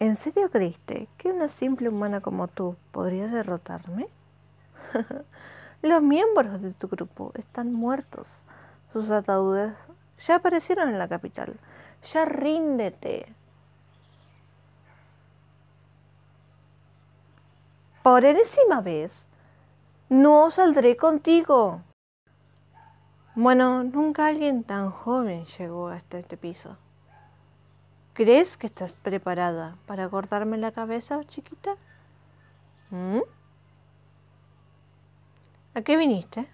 ¿En serio creíste que una simple humana como tú podría derrotarme? Los miembros de tu grupo están muertos. Sus ataúdes ya aparecieron en la capital. Ya ríndete. Por enésima vez, no saldré contigo. Bueno, nunca alguien tan joven llegó hasta este piso. ¿Crees que estás preparada para cortarme la cabeza, chiquita? ¿Mm? ¿A qué viniste?